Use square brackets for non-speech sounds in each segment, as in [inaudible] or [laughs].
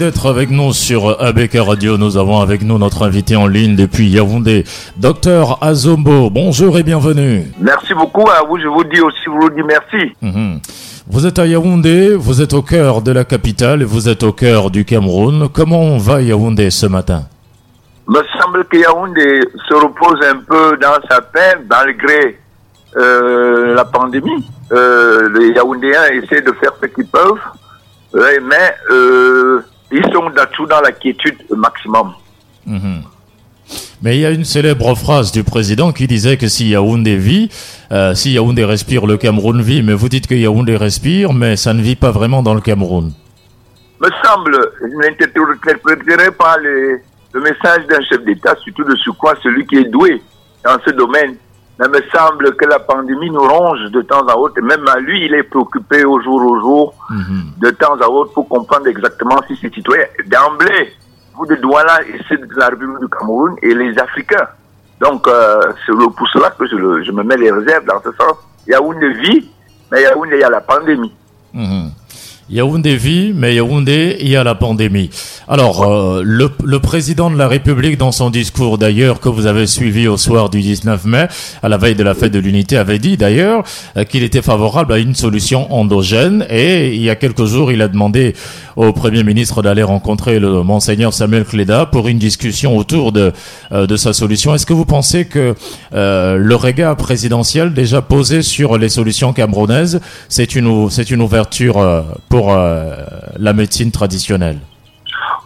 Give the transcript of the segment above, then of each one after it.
d'être avec nous sur ABK Radio. Nous avons avec nous notre invité en ligne depuis Yaoundé, Docteur Azombo. Bonjour et bienvenue. Merci beaucoup à vous. Je vous dis aussi, vous vous dis merci. Mhm. Vous êtes à Yaoundé, vous êtes au cœur de la capitale et vous êtes au cœur du Cameroun. Comment va Yaoundé ce matin? Me semble que Yaoundé se repose un peu dans sa paix malgré euh, la pandémie. Euh, les Yaoundéens essaient de faire ce qu'ils peuvent, mais euh, ils sont tout dans la quiétude maximum. Mhm. Mais il y a une célèbre phrase du président qui disait que si Yaoundé vit, euh, si Yaoundé respire, le Cameroun vit. Mais vous dites que Yaoundé respire, mais ça ne vit pas vraiment dans le Cameroun. Me semble, je n'interpréterai pas le message d'un chef d'État, surtout de ce quoi celui qui est doué dans ce domaine. Mais me semble que la pandémie nous ronge de temps à autre. Même à lui, il est préoccupé au jour au jour, Mhm. de temps à autre, pour comprendre exactement si ses citoyens, d'emblée, vous de Douala et ceux de la République du Cameroun et les Africains. Donc, euh, c'est pour cela que je, le- je me mets les réserves dans ce sens. Yaoundé vit, mais Yaoundé, il y a la pandémie. Mhm. Yaoundé vit, mais Yaoundé, il y a la pandémie. Alors, euh, le, le président de la République, dans son discours d'ailleurs, que vous avez suivi au soir du 19 mai, à la veille de la fête de l'unité, avait dit d'ailleurs euh, qu'il était favorable à une solution endogène. Et il y a quelques jours, il a demandé au Premier ministre d'aller rencontrer le monseigneur Samuel Cléda pour une discussion autour de, euh, de sa solution. Est-ce que vous pensez que euh, le regard présidentiel déjà posé sur les solutions camerounaises, c'est une, c'est une ouverture euh, pour euh, la médecine traditionnelle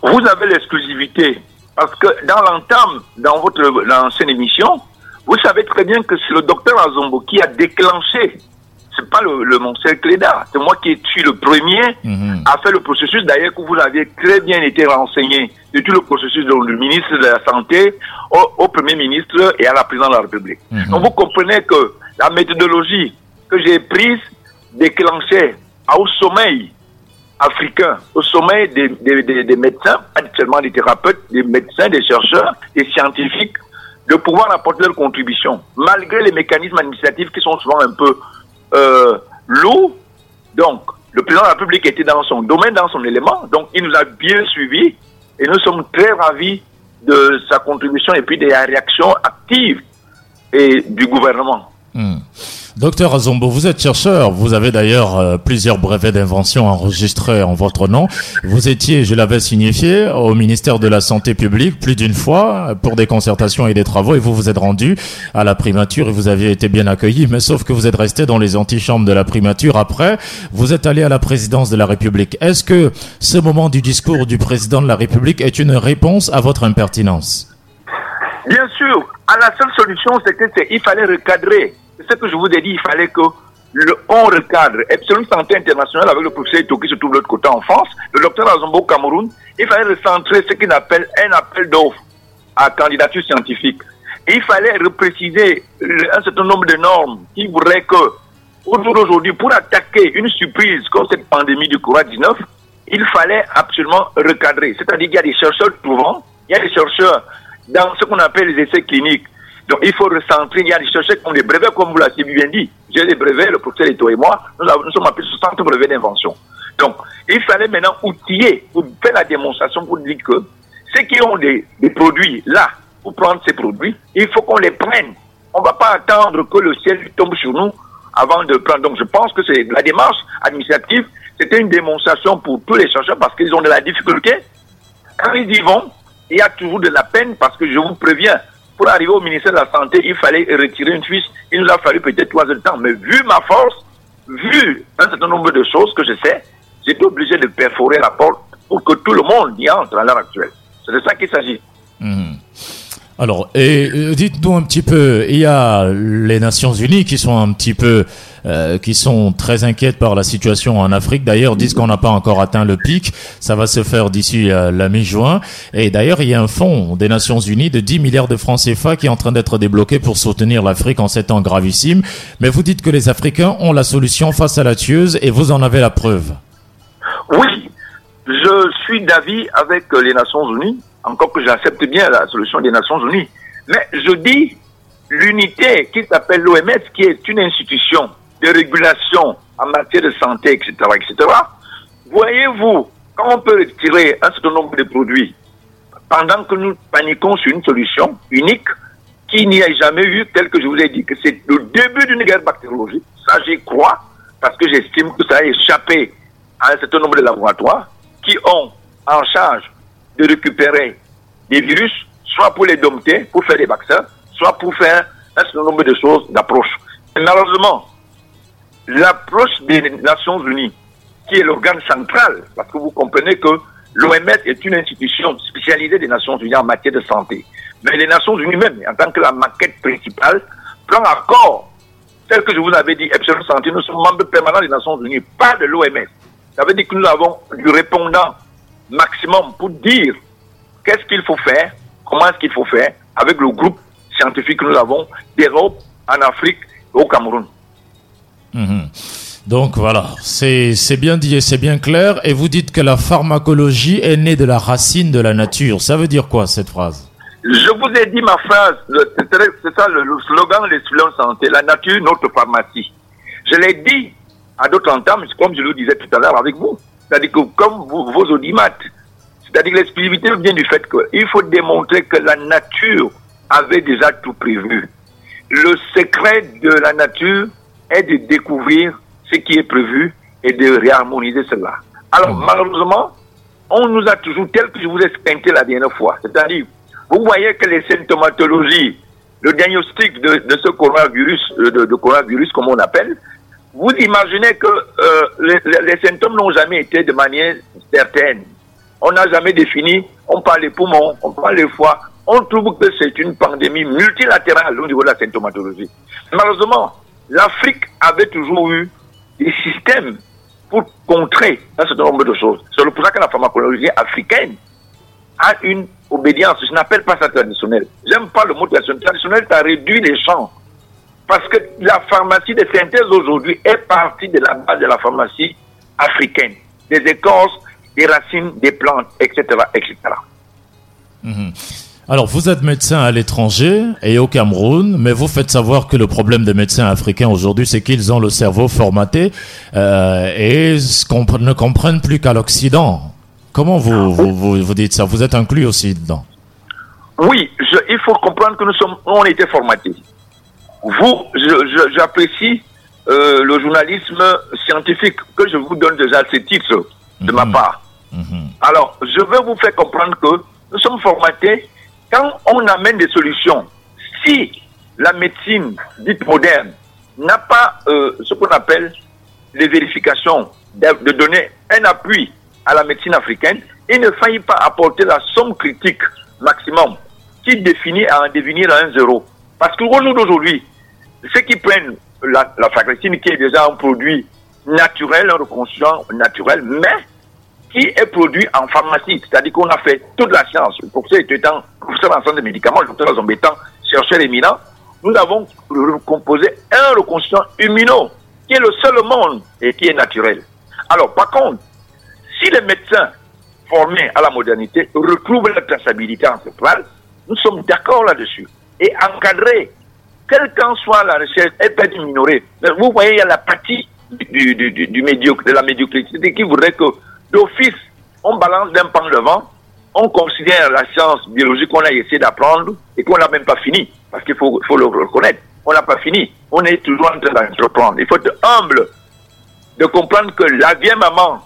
Vous avez l'exclusivité. Parce que dans l'entame, dans votre l'ancienne émission, vous savez très bien que c'est le docteur Azombo qui a déclenché. C'est pas le, le Monseigneur Cléda. C'est moi qui suis le premier Mhm. à faire le processus. D'ailleurs, que vous aviez très bien été renseigné de tout le processus du ministre de la Santé au, au Premier ministre et à la présidente de la République. Mhm. Donc, vous comprenez que la méthodologie que j'ai prise déclenchait au sommeil africain, au sommet des, médecins, pas seulement des thérapeutes, des médecins, des chercheurs, des scientifiques, de pouvoir apporter leur contribution, malgré les mécanismes administratifs qui sont souvent un peu euh, lourds. Donc, le président de la République était dans son domaine, dans son élément, donc il nous a bien suivis et nous sommes très ravis de sa contribution et puis des réactions actives et du gouvernement. Mhm. Docteur Azombo, vous êtes chercheur. Vous avez d'ailleurs euh, plusieurs brevets d'invention enregistrés en votre nom. Vous étiez, je l'avais signifié, au ministère de la Santé publique plus d'une fois pour des concertations et des travaux et vous vous êtes rendu à la primature et vous aviez été bien accueilli. Mais sauf que vous êtes resté dans les antichambres de la primature. Après, vous êtes allé à la présidence de la République. Est-ce que ce moment du discours du président de la République est une réponse à votre impertinence? Bien sûr, à la seule solution, c'était c'est- il fallait recadrer. Ce que je vous ai dit, il fallait que le, on recadre. Epsilon Santé Internationale avec le professeur qui se trouve de l'autre côté en France, le docteur Azombo Cameroun, il fallait recentrer ce qu'il appelle un appel d'offres à candidature scientifique. Et il fallait repréciser un certain nombre de normes qui voudraient que, au jour d'aujourd'hui, pour attaquer une surprise comme cette pandémie du Covid-19, il fallait absolument recadrer. C'est-à-dire qu'il y a des chercheurs trouvants, il y a des chercheurs dans ce qu'on appelle les essais cliniques. Donc il faut recentrer, il y a des chercheurs qui ont des brevets, comme vous l'avez bien dit. J'ai des brevets, le professeur Eto et moi, nous, sommes de 60 brevets d'invention. Donc il fallait maintenant outiller faire la démonstration pour dire que ceux qui ont des, des produits là, pour prendre ces produits, il faut qu'on les prenne. On ne va pas attendre que le ciel tombe sur nous avant de prendre. Donc je pense que c'est la démarche administrative, c'était une démonstration pour tous les chercheurs parce qu'ils ont de la difficulté. Quand ils y vont, il y a toujours de la peine parce que je vous préviens, pour arriver au ministère de la Santé, il fallait retirer une fiche. Il nous a fallu peut-être trois heures de temps. Mais vu ma force, vu un certain nombre de choses que je sais, j'étais obligé de perforer la porte pour que tout le monde y entre à l'heure actuelle. C'est de ça qu'il s'agit. Alors, et euh, dites-nous un petit peu, il y a les Nations Unies qui sont un petit peu, euh, qui sont très inquiètes par la situation en Afrique. D'ailleurs, disent qu'on n'a pas encore atteint le pic. Ça va se faire d'ici euh, la mi-juin. Et d'ailleurs, il y a un fonds des Nations Unies de 10 milliards de francs CFA qui est en train d'être débloqué pour soutenir l'Afrique en ces temps gravissimes. Mais vous dites que les Africains ont la solution face à la tueuse et vous en avez la preuve. Oui, je suis d'avis avec les Nations Unies, encore que j'accepte bien la solution des Nations Unies. Mais je dis l'unité qui s'appelle l'OMS, qui est une institution de régulation en matière de santé, etc., etc. Voyez-vous, quand on peut retirer un certain nombre de produits pendant que nous paniquons sur une solution unique qui n'y a jamais eu, tel que je vous ai dit, que c'est le début d'une guerre bactériologique, ça j'y crois, parce que j'estime que ça a échappé à un certain nombre de laboratoires qui ont en charge de récupérer des virus, soit pour les dompter, pour faire des vaccins, soit pour faire un certain nombre de choses d'approche. Malheureusement, l'approche des Nations Unies, qui est l'organe central, parce que vous comprenez que l'OMS est une institution spécialisée des Nations Unies en matière de santé. Mais les Nations Unies même, en tant que la maquette principale, prend accord, tel que je vous l'avais dit, Epsilon Santé, nous sommes membres permanents des Nations Unies, pas de l'OMS. Ça veut dire que nous avons du répondant maximum pour dire qu'est-ce qu'il faut faire, comment est-ce qu'il faut faire, avec le groupe scientifique que nous avons d'Europe, en Afrique et au Cameroun. Mhm. Donc voilà, c'est bien dit et c'est bien clair. Et vous dites que la pharmacologie est née de la racine de la nature. Ça veut dire quoi cette phrase? Je vous ai dit ma phrase, c'est ça le, slogan de Santé, la nature, notre pharmacie. Je l'ai dit à d'autres ententes, comme je le disais tout à l'heure avec vous. C'est-à-dire que comme vos audimates, c'est-à-dire que l'exclusivité vient du fait qu'il faut démontrer que la nature avait déjà tout prévu. Le secret de la nature est de découvrir ce qui est prévu et de réharmoniser cela. Alors, mmh. malheureusement, on nous a toujours, tel que je vous ai expliqué la dernière fois, c'est-à-dire, vous voyez que les symptomatologies, le diagnostic de, ce coronavirus, euh, de, coronavirus comme on appelle, vous imaginez que euh, les, symptômes n'ont jamais été de manière certaine. On n'a jamais défini, on parle des poumons, on parle des foie, on trouve que c'est une pandémie multilatérale au niveau de la symptomatologie. Malheureusement, l'Afrique avait toujours eu des systèmes pour contrer un certain nombre de choses. C'est pour ça que la pharmacologie africaine a une obédience. Je n'appelle pas ça traditionnel. J'aime pas le mot traditionnel. Traditionnel, ça réduit les champs. Parce que la pharmacie de synthèse aujourd'hui est partie de la base de la pharmacie africaine. Des écorces, des racines, des plantes, etc. etc. Alors, vous êtes médecin à l'étranger et au Cameroun, mais vous faites savoir que le problème des médecins africains aujourd'hui, c'est qu'ils ont le cerveau formaté euh, et ne comprennent plus qu'à l'Occident. Comment vous, vous, vous, dites ça? Vous êtes inclus aussi dedans? Oui, il faut comprendre que nous sommes, on était formatés. Vous, j'apprécie euh, le journalisme scientifique que je vous donne déjà ces titres de ma mhm. part. Mhm. Alors, je veux vous faire comprendre que nous sommes formatés quand on amène des solutions, si la médecine dite moderne n'a pas euh, ce qu'on appelle les vérifications, de, donner un appui à la médecine africaine, il ne faille pas apporter la somme critique maximum qui définit à en devenir à un zéro. Parce qu'au jour d'aujourd'hui, ceux qui prennent la, la qui est déjà un produit naturel, un reconstruction naturel, mais qui est produit en pharmacie. C'est-à-dire qu'on a fait toute la science. Le professeur étant professeur d'ensemble des médicaments, le docteur Zombétan, chercheur éminent, nous avons composé un reconstruction immuno, qui est le seul monde et qui est naturel. Alors, par contre, si les médecins formés à la modernité retrouvent la traçabilité ancestrale, nous sommes d'accord là-dessus. Et encadrer, quelle qu'en soit la recherche, elle peut être minorée. Vous voyez, il y a la partie du, du, du, médiocre, de la médiocrité qui voudrait que d'office, on balance d'un pan devant, on considère la science biologique qu'on a essayé d'apprendre et qu'on n'a même pas fini, parce qu'il faut, faut, le reconnaître. On n'a pas fini. On est toujours en train d'entreprendre. Il faut être humble de comprendre que la vieille maman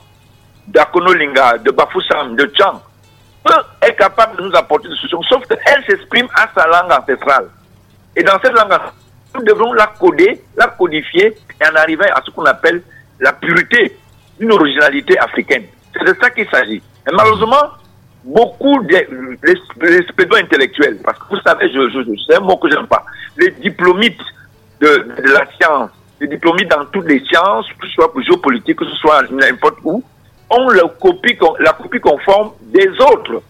d'Akonolinga, de Bafoussam, de Tchang, est capable de nous apporter des solutions, sauf qu'elle s'exprime à sa langue ancestrale. Et dans cette langue, nous devons la coder, la codifier et en arriver à ce qu'on appelle la pureté d'une originalité africaine. C'est de ça qu'il s'agit. Et malheureusement, beaucoup des les, intellectuels, parce que vous savez, je, je, c'est un mot que je n'aime pas, les diplomites de, de, la science, les diplomites dans toutes les sciences, que ce soit géopolitique, que ce soit n'importe où, ont la copie, conforme des autres.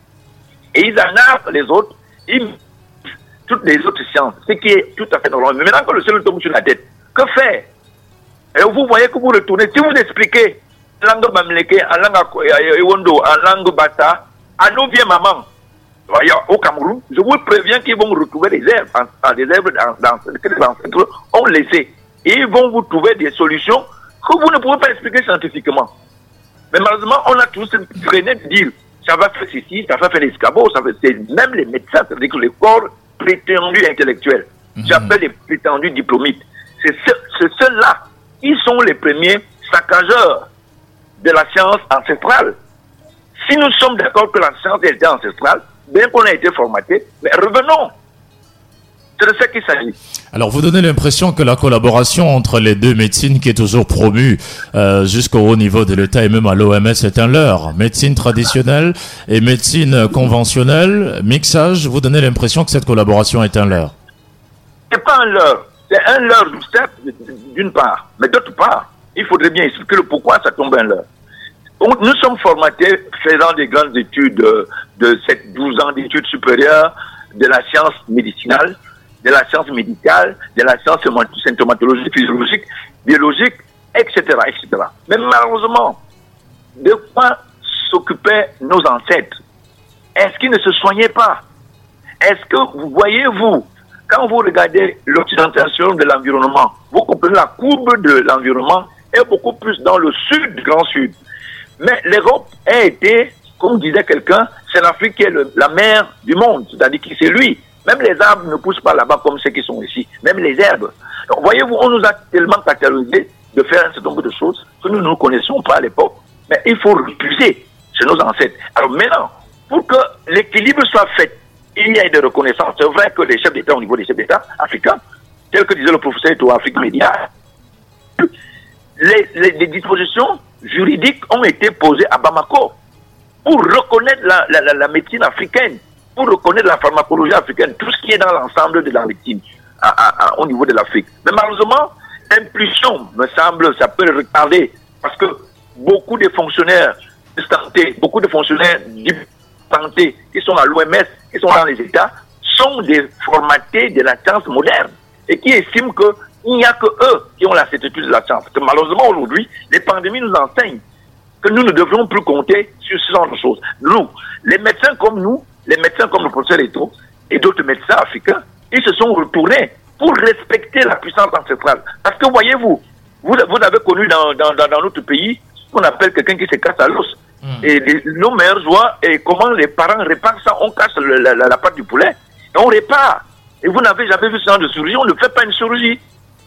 Et ils en les autres, toutes les autres sciences, ce qui est tout à fait normal. Mais maintenant que le ciel tombe sur la tête, que faire Et vous voyez que vous retournez, si vous expliquez langue mamleke, en langue Ewondo, en langue Bata, à nos vieux mamans. Au Cameroun, je vous préviens qu'ils vont retrouver des herbes, en, des herbes dans, que les ancêtres ont laissé. Et ils vont vous trouver des solutions que vous ne pouvez pas expliquer scientifiquement. Mais malheureusement, on a tous traîné de dire ça va faire ceci, ça va faire l'escabeau, ça va c'est même les médecins, c'est-à-dire que les corps prétendus intellectuels, mhm. j'appelle les prétendus diplomites, c'est ceux-là qui sont les premiers saccageurs de la science ancestrale. Si nous sommes d'accord que la science était ancestrale, bien qu'on ait été formaté, mais revenons c'est de ça qu'il s'agit. Alors, vous donnez l'impression que la collaboration entre les deux médecines, qui est toujours promue euh, jusqu'au haut niveau de l'État et même à l'OMS, est un leurre. Médecine traditionnelle et médecine conventionnelle, mixage, vous donnez l'impression que cette collaboration est un leurre. C'est pas un leurre. C'est un leurre, d'une part. Mais d'autre part, il faudrait bien expliquer le pourquoi ça tombe un leurre. Nous sommes formatés faisant des grandes études de 7, 12 ans d'études supérieures de la science médicinale de la science médicale, de la science symptomatologique, physiologique, biologique, etc., etc. Mais malheureusement, de quoi s'occupaient nos ancêtres? Est-ce qu'ils ne se soignaient pas? Est-ce que vous voyez-vous, quand vous regardez l'occidentalisation de l'environnement, vous comprenez la courbe de l'environnement est beaucoup plus dans le sud, Grand Sud. Mais l'Europe a été, comme disait quelqu'un, c'est l'Afrique qui est la mère du monde, c'est-à-dire que c'est lui même les arbres ne poussent pas là-bas comme ceux qui sont ici. Même les herbes. Donc, voyez-vous, on nous a tellement caractérisé de faire un certain nombre de choses que nous ne connaissions pas à l'époque. Mais il faut refuser chez nos ancêtres. Alors maintenant, pour que l'équilibre soit fait, il y a des reconnaissances. C'est vrai que les chefs d'État, au niveau des chefs d'État africains, tel que disait le professeur Eto Afrique Média, les, dispositions juridiques ont été posées à Bamako pour reconnaître la médecine africaine pour reconnaître la pharmacologie africaine, tout ce qui est dans l'ensemble de la médecine au niveau de l'Afrique. Mais malheureusement, l'impulsion, me semble, ça peut retarder parce que beaucoup de fonctionnaires de santé, beaucoup de fonctionnaires de santé qui sont à l'OMS, qui sont dans les États, sont des formatés de la science moderne et qui estiment qu'il n'y a que eux qui ont la certitude de la science. Que malheureusement, aujourd'hui, les pandémies nous enseignent que nous ne devrions plus compter sur ce genre de choses. Nous, les médecins comme nous, les médecins comme le professeur Eto et d'autres médecins africains, ils se sont retournés pour respecter la puissance ancestrale. Parce que voyez-vous, vous, vous avez connu dans, dans, dans, notre pays ce qu'on appelle quelqu'un qui se casse à l'os. Hmm. Et nos meilleurs joies, et comment les parents réparent ça, on casse la, la, pâte du poulet, et on répare. Et vous n'avez jamais vu ce genre de chirurgie, on ne fait pas une chirurgie.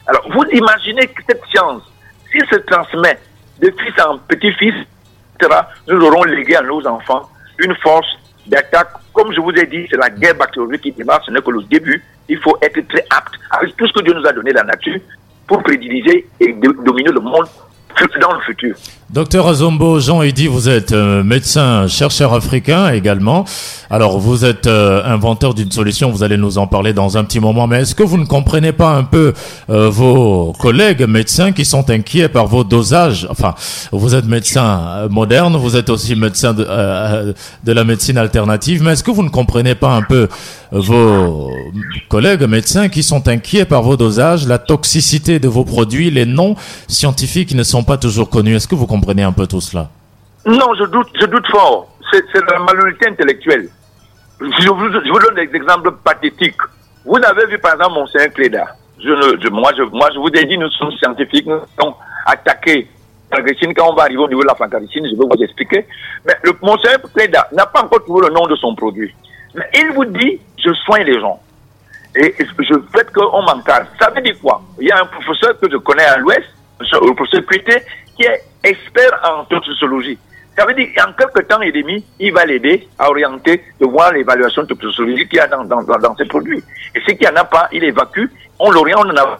Alors, vous imaginez que cette science, s'il se transmet de fils en petit-fils, nous aurons légué à nos enfants une force d'attaque. Comme je vous ai dit, c'est la guerre bactériologique qui démarre, ce n'est que le début. Il faut être très apte avec tout ce que Dieu nous a donné, la nature, pour prédiriger et dominer le monde dans le futur. Docteur Azombo, Jean dit vous êtes euh, médecin, chercheur africain également. Alors, vous êtes euh, inventeur d'une solution, vous allez nous en parler dans un petit moment, mais est-ce que vous ne comprenez pas un peu euh, vos collègues médecins qui sont inquiets par vos dosages? Enfin, vous êtes médecin moderne, vous êtes aussi médecin de, la médecine alternative, mais est-ce que vous ne comprenez pas un peu vos collègues médecins qui sont inquiets par vos dosages, la toxicité de vos produits, les noms scientifiques ne sont pas toujours connus Est-ce que vous comprenez un peu tout cela? Non, je doute, je doute fort. C'est la malhonnêteté intellectuelle. Je vous, donne des exemples pathétiques. Vous avez vu par exemple Monseigneur Cléda. Je moi, je, moi, je vous ai dit, nous sommes scientifiques, nous sommes attaqués quand on va arriver au niveau de la fancaricine, je vais vous expliquer. Mais le Cléda n'a pas encore trouvé le nom de son produit. Mais il vous dit, je soigne les gens. Et je fais qu'on m'encadre. Ça veut dire quoi? Il y a un professeur que je connais à l'Ouest, le professeur qui est expert en toxicologie. Ça veut dire qu'en quelques temps et demi, il va l'aider à orienter, de voir l'évaluation toxicologique qu'il y a dans, ces produits. Et ce qu'il n'y en a pas, il évacue, on l'oriente, on en a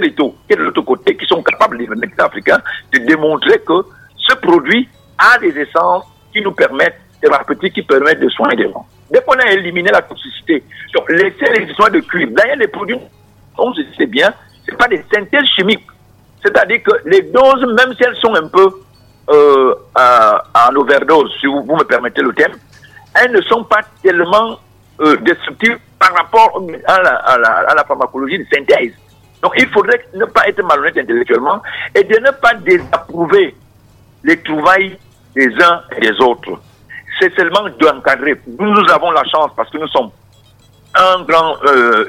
des taux qui est de l'autre côté, qui sont capables, les médecins africains, de démontrer que ce produit a des essences qui nous permettent, thérapeutiques, qui permettent de soigner des gens. Dès qu'on a éliminé la toxicité, donc laisser les soins de cuivre, d'ailleurs les produits, on sait bien, ce pas des synthèses chimiques c'est-à-dire que les doses, même si elles sont un peu euh, en overdose, si vous, me permettez le terme, elles ne sont pas tellement euh, destructives par rapport à la, pharmacologie de synthèse. Donc il faudrait ne pas être malhonnête intellectuellement et de ne pas désapprouver les trouvailles des uns et des autres. C'est seulement d'encadrer. Nous, nous avons la chance parce que nous sommes euh,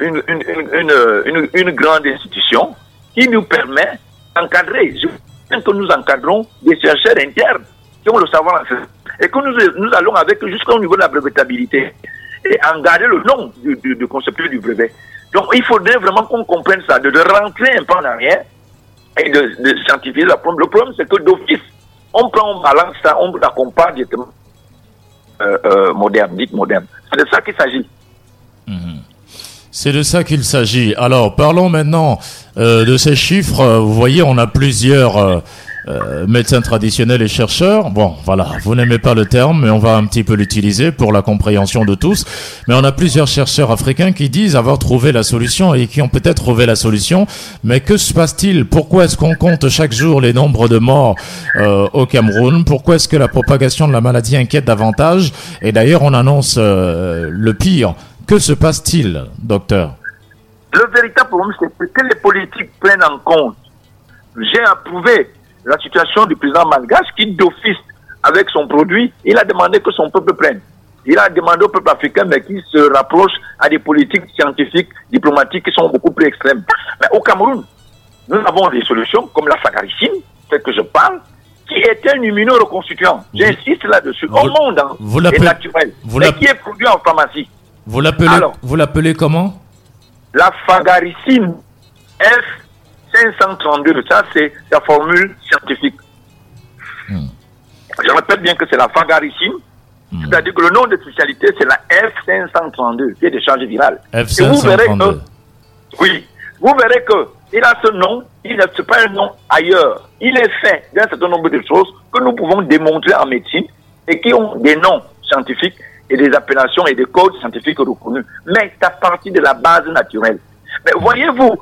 une, grande institution qui nous permet encadrer. Je que nous encadrons des chercheurs internes qui ont le savoir et que nous, nous allons avec jusqu'au niveau de la brevetabilité et en garder le nom du, du, du concepteur du brevet. Donc il faudrait vraiment qu'on comprenne ça, de, de, rentrer un peu en arrière et de, de scientifier la problème. Le problème, c'est que d'office, on prend, on balance ça, on la compare directement euh, euh, moderne, dite moderne. C'est de ça qu'il s'agit. C'est de ça qu'il s'agit. Alors, parlons maintenant euh, de ces chiffres. Vous voyez, on a plusieurs euh, euh, médecins traditionnels et chercheurs. Bon, voilà, vous n'aimez pas le terme, mais on va un petit peu l'utiliser pour la compréhension de tous. Mais on a plusieurs chercheurs africains qui disent avoir trouvé la solution et qui ont peut-être trouvé la solution. Mais que se passe-t-il? Pourquoi est-ce qu'on compte chaque jour les nombres de morts euh, au Cameroun? Pourquoi est-ce que la propagation de la maladie inquiète davantage? Et d'ailleurs, on annonce euh, le pire. Que se passe-t-il, docteur Le véritable problème, c'est que les politiques prennent en compte. J'ai approuvé la situation du président malgache qui, d'office, avec son produit, il a demandé que son peuple prenne. Il a demandé au peuple africain, mais qui se rapproche à des politiques scientifiques, diplomatiques qui sont beaucoup plus extrêmes. Mais au Cameroun, nous avons des solutions comme la saccharicine, c'est que je parle, qui est un immunoreconstituant. J'insiste là-dessus. Au monde, hein, vous est naturel. Vous mais qui est produit en pharmacie. Vous l'appelez, vous l'appelez comment? La fagaricine F 532, ça c'est la formule scientifique. Hmm. Je répète bien que c'est la fagaricine, hmm. c'est-à-dire que le nom de spécialité c'est la F532, qui est des charges virales. F532. Et vous verrez que, oui, vous verrez que il a ce nom, il n'a pas un nom ailleurs. Il est fait d'un certain nombre de choses que nous pouvons démontrer en médecine et qui ont des noms scientifiques et des appellations et des codes scientifiques reconnus. Mais à partir de la base naturelle. Mais voyez-vous,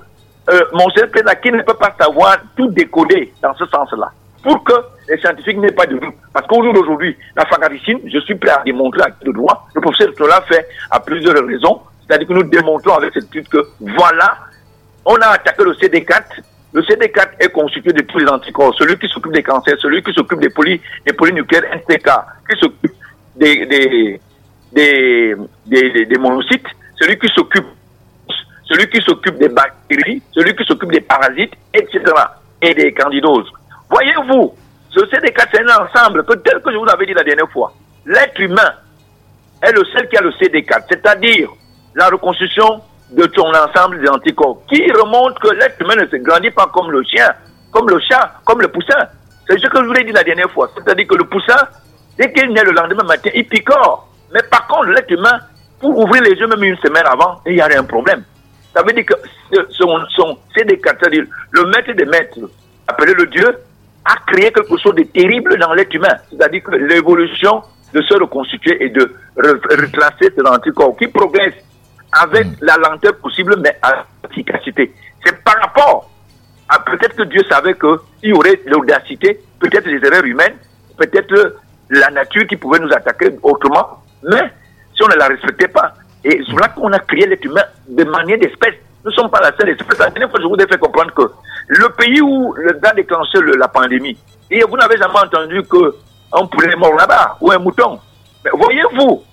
euh, mon cher qui ne peut pas savoir tout décoder dans ce sens-là, pour que les scientifiques n'aient pas de doute. Parce qu'au jour d'aujourd'hui, la fagaricine, je suis prêt à démontrer avec le droit, le professeur cela fait à plusieurs raisons, c'est-à-dire que nous démontrons avec cette étude que voilà, on a attaqué le CD4, le CD4 est constitué de tous les anticorps. Celui qui s'occupe des cancers, celui qui s'occupe des, poly, des polynucléaires NTK, qui s'occupe des, des, des, des, monocytes, celui qui s'occupe celui qui s'occupe des bactéries, celui qui s'occupe des parasites, etc. et des candidoses. Voyez-vous, ce CD4, c'est un ensemble que tel que je vous avais dit la dernière fois, l'être humain est le seul qui a le CD4, c'est-à-dire la reconstruction de ton ensemble des anticorps, qui remonte que l'être humain ne se grandit pas comme le chien, comme le chat, comme le poussin. C'est ce que je vous ai dit la dernière fois. C'est-à-dire que le poussin, dès qu'il naît le lendemain matin, il picore. Mais par contre, l'être humain, pour ouvrir les yeux même une semaine avant, il y a un problème. Ça veut dire que son, son CD4, c'est-à-dire le maître des maîtres, appelé le Dieu, a créé quelque chose de terrible dans l'être humain. C'est-à-dire que l'évolution de se reconstituer et de retracer cet anticorps qui progresse avec mm. la lenteur possible, mais avec efficacité. C'est par rapport à peut-être que Dieu savait qu'il y aurait l'audacité, peut-être les erreurs humaines, peut-être la nature qui pouvait nous attaquer autrement, mais si on ne la respectait pas. Et c'est là qu'on a créé l'être humain de manière d'espèce. Nous ne sommes pas la seule espèce. La dernière fois, je vous ai fait comprendre que le pays où le a déclenché la pandémie, et vous n'avez jamais entendu qu'un poulet mort là-bas, ou un mouton. Mais voyez-vous,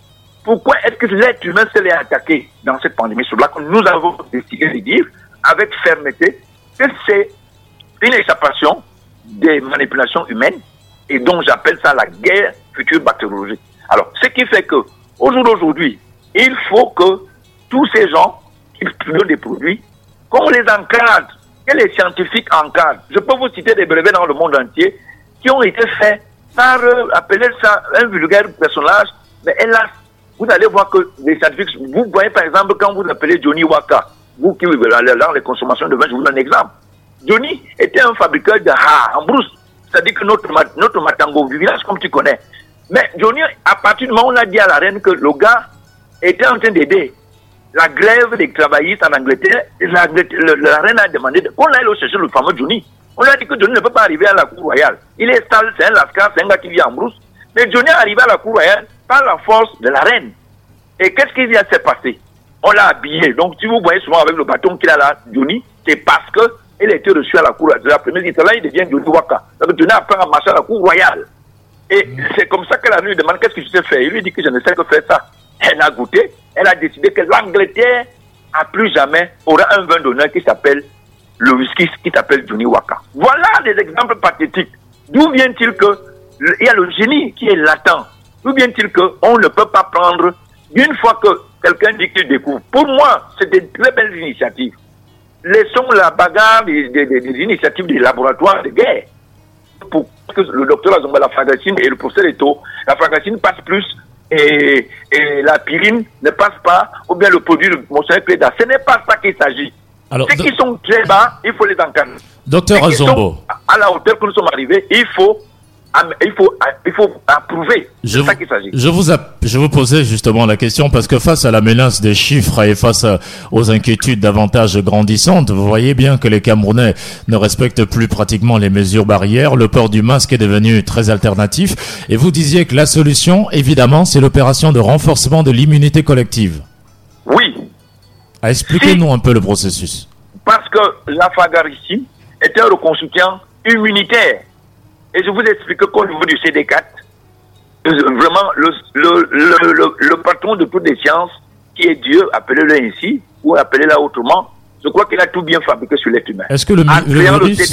pourquoi est-ce que l'être humain se l'est attaqué dans cette pandémie? C'est là que nous avons décidé de dire avec fermeté que c'est une échappation des manipulations humaines et donc j'appelle ça la guerre future bactériologique. Alors, ce qui fait que, au jour d'aujourd'hui, il faut que tous ces gens qui produisent des produits, qu'on les encadre, que les scientifiques encadrent. Je peux vous citer des brevets dans le monde entier qui ont été faits par, euh, appeler ça un vulgaire personnage, mais hélas, vous allez voir que les scientifiques, vous voyez par exemple quand vous appelez Johnny Waka, vous qui allez dans les consommations de vin, je vous donne un exemple. Johnny était un fabricant de ha en brousse, c'est-à-dire que notre, notre matango du village, comme tu connais. Mais Johnny, à partir du moment où on a dit à la reine que le gars était en train d'aider la grève des travaillistes en Angleterre, la, reine a demandé qu'on aille chercher le fameux Johnny. On a dit que Johnny ne peut pas arriver à la cour royale. Il est sale, c'est un lascar, c'est un gars qui vit en brousse. Mais Johnny est arrivé à la cour royale par la force de la reine. Et qu'est-ce qui s'est passé On l'a habillé. Donc, si vous voyez souvent avec le bâton qu'il a là, Johnny, c'est parce qu'il a été reçu à la cour de la première. Là, il devient Johnny Waka. Donc, Johnny apprend à marcher à la cour royale. Et c'est comme ça que la lui demande qu'est-ce que je sais faire? Il lui dit que je ne sais que faire ça. Elle a goûté. Elle a décidé que l'Angleterre, à plus jamais, aura un vin d'honneur qui s'appelle le whisky, qui s'appelle Johnny Waka. Voilà des exemples pathétiques. D'où vient-il que il y a le génie qui est latent. D'où vient-il qu'on ne peut pas prendre, une fois que quelqu'un dit qu'il découvre Pour moi, c'est des très belles initiatives. Laissons la bagarre des, initiatives des laboratoires de guerre. Pour que le docteur Azomba, la fragacine et le professeur Eto, la fragacine passe plus et, la pyrine ne passe pas, ou bien le produit de Monseigneur Cléda. Ce n'est pas ça qu'il s'agit. Ceux qui sont très bas, il faut les encadrer. Docteur Azombo. À la hauteur que nous sommes arrivés, il faut il faut, il faut approuver. C'est ça qu'il s'agit. Je vous, je vous posais justement la question parce que face à la menace des chiffres et face aux inquiétudes davantage grandissantes, vous voyez bien que les Camerounais ne respectent plus pratiquement les mesures barrières. Le port du masque est devenu très alternatif. Et vous disiez que la solution, évidemment, c'est l'opération de renforcement de l'immunité collective. Oui. Expliquez-nous un peu le processus. Parce que la fagaricine est un reconstruction immunitaire et je vous explique qu'au niveau du CD4, vraiment, le, le, le, patron de toutes les sciences, qui est Dieu, appelez-le ainsi, ou appelez-le autrement, je crois qu'il a tout bien fabriqué sur l'être humain. Est-ce que le, virus,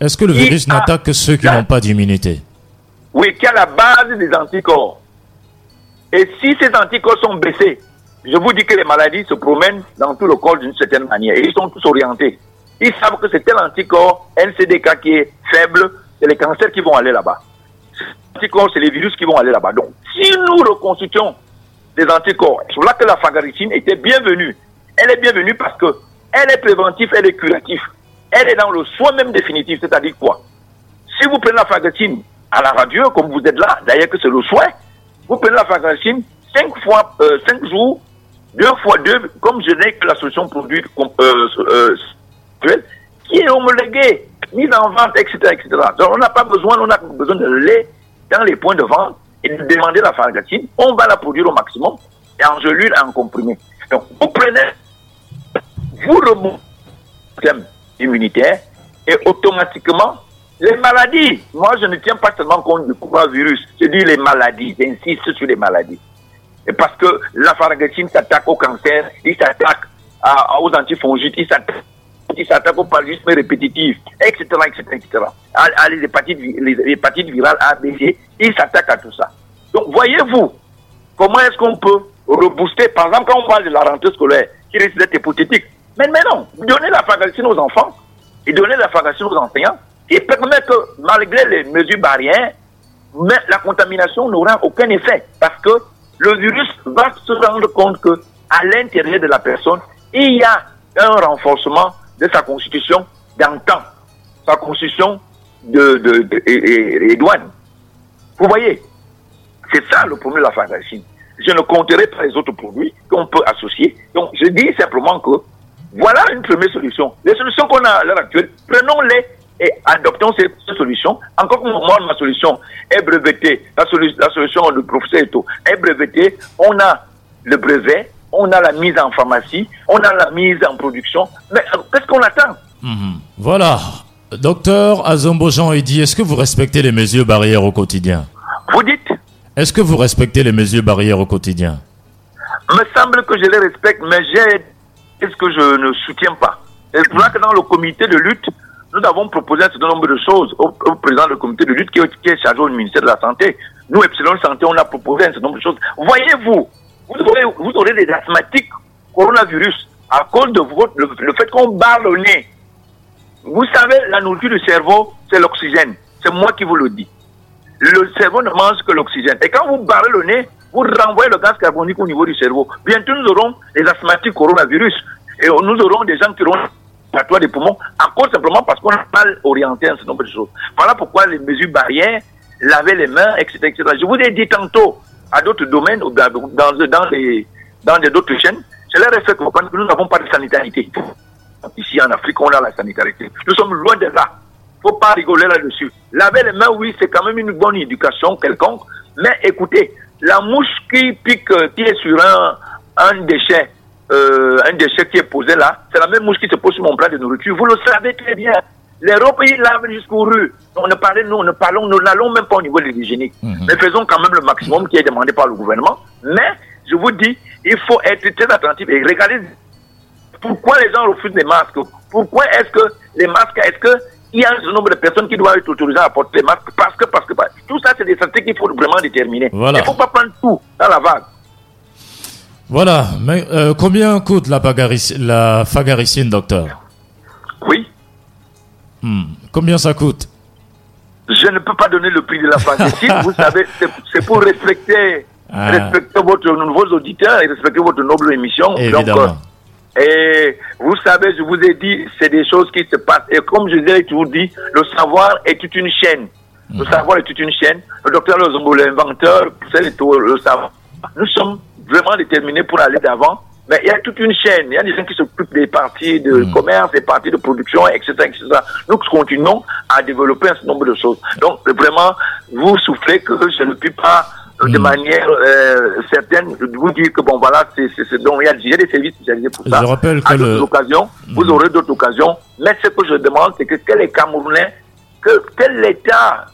est-ce que le virus n'attaque que ceux qui n'ont pas d'immunité? Oui, qui a la base des anticorps. Et si ces anticorps sont baissés, je vous dis que les maladies se promènent dans tout le corps d'une certaine manière. Et ils sont tous orientés. Ils savent que c'est tel anticorps, NCDK qui est faible, c'est les cancers qui vont aller là-bas. Anticorps, c'est les virus qui vont aller là-bas. Donc, si nous reconstituons des anticorps, c'est là que la fagaricine était bienvenue. Elle est bienvenue parce que elle est préventive, elle est curative. Elle est dans le soin même définitif, c'est-à-dire quoi? Si vous prenez la fagaricine à la radio, comme vous êtes là, d'ailleurs que c'est le soin, vous prenez la fagaricine 5 fois, euh, 5 jours, 2 fois 2, comme je n'ai que la solution produite euh, euh, qui est homologuée mise en vente, etc., etc. Donc, on n'a pas besoin, on a besoin de lait dans les points de vente et de demander la fargatine. On va la produire au maximum et en gelule en comprimé. Donc, vous prenez, vous remontez le système immunitaire et automatiquement, les maladies, moi je ne tiens pas seulement compte du coronavirus, je dis les maladies, j'insiste sur les maladies. Et parce que la fargatine s'attaque au cancer, il s'attaque aux antifongites, il s'attaque qui s'attaquent au paludisme répétitif, etc., etc., etc. À, les, hépatites, les virales ils s'attaquent à tout ça. Donc, voyez-vous, comment est-ce qu'on peut rebooster, par exemple, quand on parle de la rentrée scolaire, qui risque d'être hypothétique, mais, mais non, donner la pharmacie aux enfants et donner la pharmacie aux enseignants, qui permet que, malgré les mesures barrières, mais la contamination n'aura aucun effet, parce que le virus va se rendre compte que à l'intérieur de la personne, il y a un renforcement de sa constitution d'antan, sa constitution de, de. Vous voyez, c'est ça le problème de la pharmacie. Je ne compterai pas les autres produits qu'on peut associer. Donc, je dis simplement que voilà une première solution. Les solutions qu'on a à l'heure actuelle, prenons-les et adoptons ces, solutions. Encore que moi, ma solution est brevetée, la, la solution du professeur Eto est brevetée. On a le brevet, on a la mise en pharmacie, on a la mise en production. Mais euh, qu'est-ce qu'on attend? Mhm. Voilà. Docteur Azombo Jean dit, est-ce que vous respectez les mesures barrières au quotidien? Vous dites? Est-ce que vous respectez les mesures barrières au quotidien? Me semble que je les respecte, mais j'ai ce que je ne soutiens pas. Et pour que dans le comité de lutte, nous avons proposé un certain nombre de choses au, président du comité de lutte qui, qui, est chargé au ministère de la Santé. Nous, Epsilon Santé, on a proposé un certain nombre de choses. Voyez-vous, vous aurez, des asthmatiques coronavirus à cause de le, fait qu'on barre le nez. Vous savez, la nourriture du cerveau, c'est l'oxygène. C'est moi qui vous le dis. Le cerveau ne mange que l'oxygène. Et quand vous barrez le nez, vous renvoyez le gaz carbonique au niveau du cerveau. Bientôt, nous aurons les asthmatiques coronavirus. Et nous aurons des gens qui auront patouille des poumons à cause simplement parce qu'on a mal orienté un certain nombre de choses. Voilà pourquoi les mesures barrières, laver les mains, etc., etc. Je vous ai dit tantôt, à d'autres domaines, dans, dans, les, dans d'autres chaînes, je leur ai fait que nous n'avons pas de sanité. Ici en Afrique, on a la sanité. Nous sommes loin de là. faut pas rigoler là-dessus. Laver les mains, oui, c'est quand même une bonne éducation quelconque. Mais écoutez, la mouche qui pique, est sur un, un déchet, euh, un déchet qui est posé là, c'est la même mouche qui se pose sur mon plat de nourriture. Vous le savez très bien. Les pays lavent jusqu'aux rues. On ne parlait, nous, ne parlons, nous n'allons même pas au niveau de l'hygiénique. Mhm. Mais faisons quand même le maximum qui est demandé par le gouvernement. Mais, je vous dis, il faut être très attentif et regarder pourquoi les gens refusent les masques. Pourquoi est-ce que les masques, est-ce que il y a un nombre de personnes qui doivent être autorisées à porter les masques parce que, parce que, tout ça, c'est des statistiques qu'il faut vraiment déterminer. Il ne faut pas prendre tout dans la vague. Voilà, mais euh, combien coûte la, la fagaricine, docteur? Oui. Hmm. Combien ça coûte Je ne peux pas donner le prix de la fagaricine. [laughs] Vous savez, c'est pour respecter, ah. respecter votre, nouveaux auditeurs et respecter votre noble émission. Évidemment. Euh, et vous savez, je vous ai dit, c'est des choses qui se passent. Et comme je vous ai toujours dit, le savoir est toute une chaîne. Le hmm. savoir est toute une chaîne. Le docteur Lozombo, l'inventeur, c'est le savoir. Nous sommes vraiment déterminés pour aller d'avant. Mais il y a toute une chaîne. Il y a des gens qui s'occupent des parties de hmm. commerce, des parties de production, etc., etc. Nous continuons à développer un certain nombre de choses. Donc, vraiment, vous soufflez que je ne puis pas euh, de hmm. manière euh, certaine vous dire que bon voilà c'est c'est donc il y a, des services spécialisés pour ça. Je rappelle que le... occasions, vous hmm. aurez d'autres occasions. Mais ce que je demande c'est que quel est Camerounais, que quel État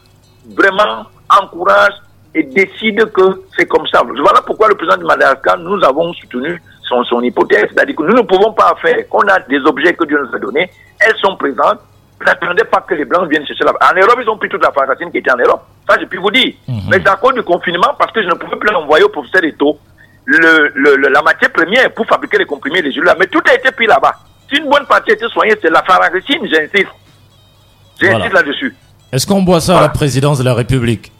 vraiment encourage et décide que c'est comme ça. Voilà pourquoi le président de Madagascar, nous avons soutenu son, son hypothèse, c'est-à-dire que nous ne pouvons pas faire qu'on a des objets que Dieu nous a donnés, elles sont présentes, n'attendez pas que les Blancs viennent chercher là En Europe, ils ont pris toute la pharmacine qui était en Europe. Ça, je puis vous dire. Mhm. Mais c'est à cause du confinement, parce que je ne pouvais plus envoyer au professeur Eto le, le, la matière première pour fabriquer les comprimés, les là. Mais tout a été pris là-bas. Si une bonne partie a été soignée, c'est la pharmacine, j'insiste. J'insiste là-dessus. Est-ce qu'on boit ça à la présidence de la République?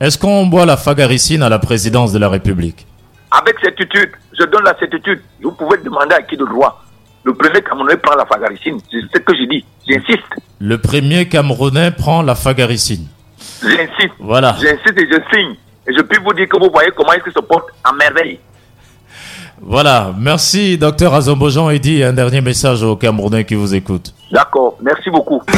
Est-ce qu'on boit la fagaricine à la présidence de la République? Avec certitude, je donne la certitude. Vous pouvez demander à qui de droit. Le premier Camerounais prend la fagaricine. C'est ce que j'ai dit. J'insiste. Le premier Camerounais prend la fagaricine. J'insiste. Voilà. J'insiste et je signe. Et je puis vous dire que vous voyez comment est-ce que se porte en merveille. Voilà. Merci, docteur Azombojan. Et dit un dernier message aux Camerounais qui vous écoutent. D'accord. Merci beaucoup. [laughs]